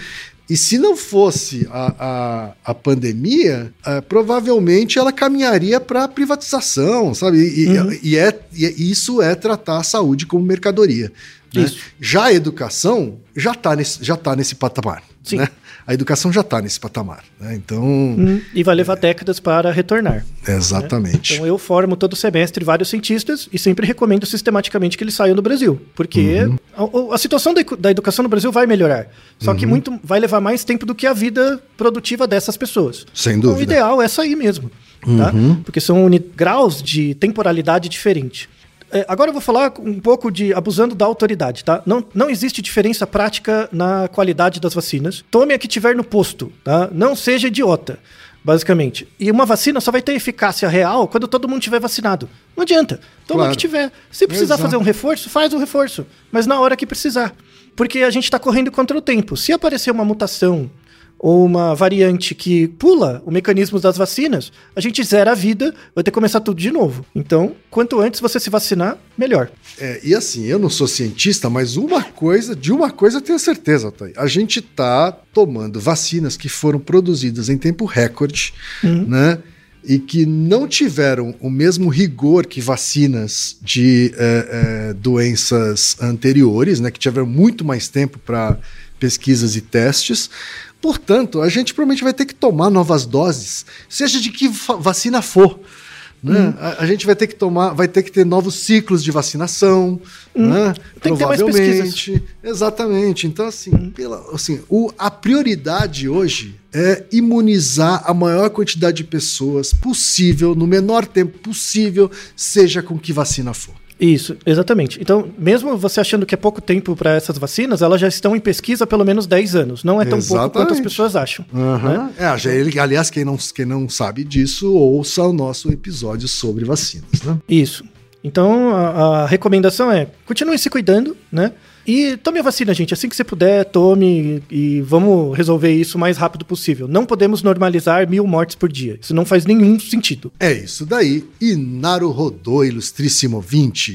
E se não fosse a, a, a pandemia, eh, provavelmente ela caminharia para a privatização, sabe? E, Uhum. e é, e é- isso é tratar a saúde como mercadoria. né? Já a educação já está nesse, já tá nesse patamar. Sim. né? A educação já está nesse patamar. né? Então, Hum, E vai levar décadas para retornar. exatamente. Então eu formo todo semestre vários cientistas e sempre recomendo sistematicamente que eles saiam do Brasil, porque Uhum. a, a situação da, educação no Brasil vai melhorar. Só Uhum. que muito vai levar mais tempo do que a vida produtiva dessas pessoas. Sem Então, o dúvida. ideal é sair mesmo, tá? Uhum. Porque são graus de temporalidade diferente. É, agora eu vou falar um pouco de abusando da autoridade, tá? Não, não existe diferença prática na qualidade das vacinas. Tome a que tiver no posto, tá? Não seja idiota, basicamente. E uma vacina só vai ter eficácia real quando todo mundo tiver vacinado. Não adianta. Toma Claro. a que tiver. Se precisar Exato. fazer um reforço, faz o reforço. Mas na hora que precisar. Porque a gente está correndo contra o tempo. Se aparecer uma mutação ou uma variante que pula o mecanismo das vacinas, a gente zera a vida, vai ter que começar tudo de novo. Então, quanto antes você se vacinar, melhor. É, e assim, eu não sou cientista, mas uma coisa, de uma coisa eu tenho certeza, Thaí. A gente tá tomando vacinas que foram produzidas em tempo recorde, né? E que não tiveram o mesmo rigor que vacinas de é, é, doenças anteriores, né? Que tiveram muito mais tempo para pesquisas e testes. Portanto, a gente provavelmente vai ter que tomar novas doses, seja de que vacina for. Né? A, a gente vai ter que tomar, vai ter que ter novos ciclos de vacinação, né? Tem que ter mais provavelmente. Exatamente. Então, assim, pela, assim o, a prioridade hoje é imunizar a maior quantidade de pessoas possível, no menor tempo possível, seja com que vacina for. Isso, exatamente. Então, mesmo você achando que é pouco tempo para essas vacinas, elas já estão em pesquisa há pelo menos 10 anos. Não é tão pouco quanto as Exatamente. pessoas acham. né? É, aliás, quem não, quem não sabe disso, ouça o nosso episódio sobre vacinas. Né? Isso. Então, a, a recomendação é continue se cuidando, né? E tome a vacina, gente. Assim que você puder, tome e vamos resolver isso o mais rápido possível. Não podemos normalizar mil mortes por dia. Isso não faz nenhum sentido. É isso daí. E Naru Rodô, ilustríssimo 20.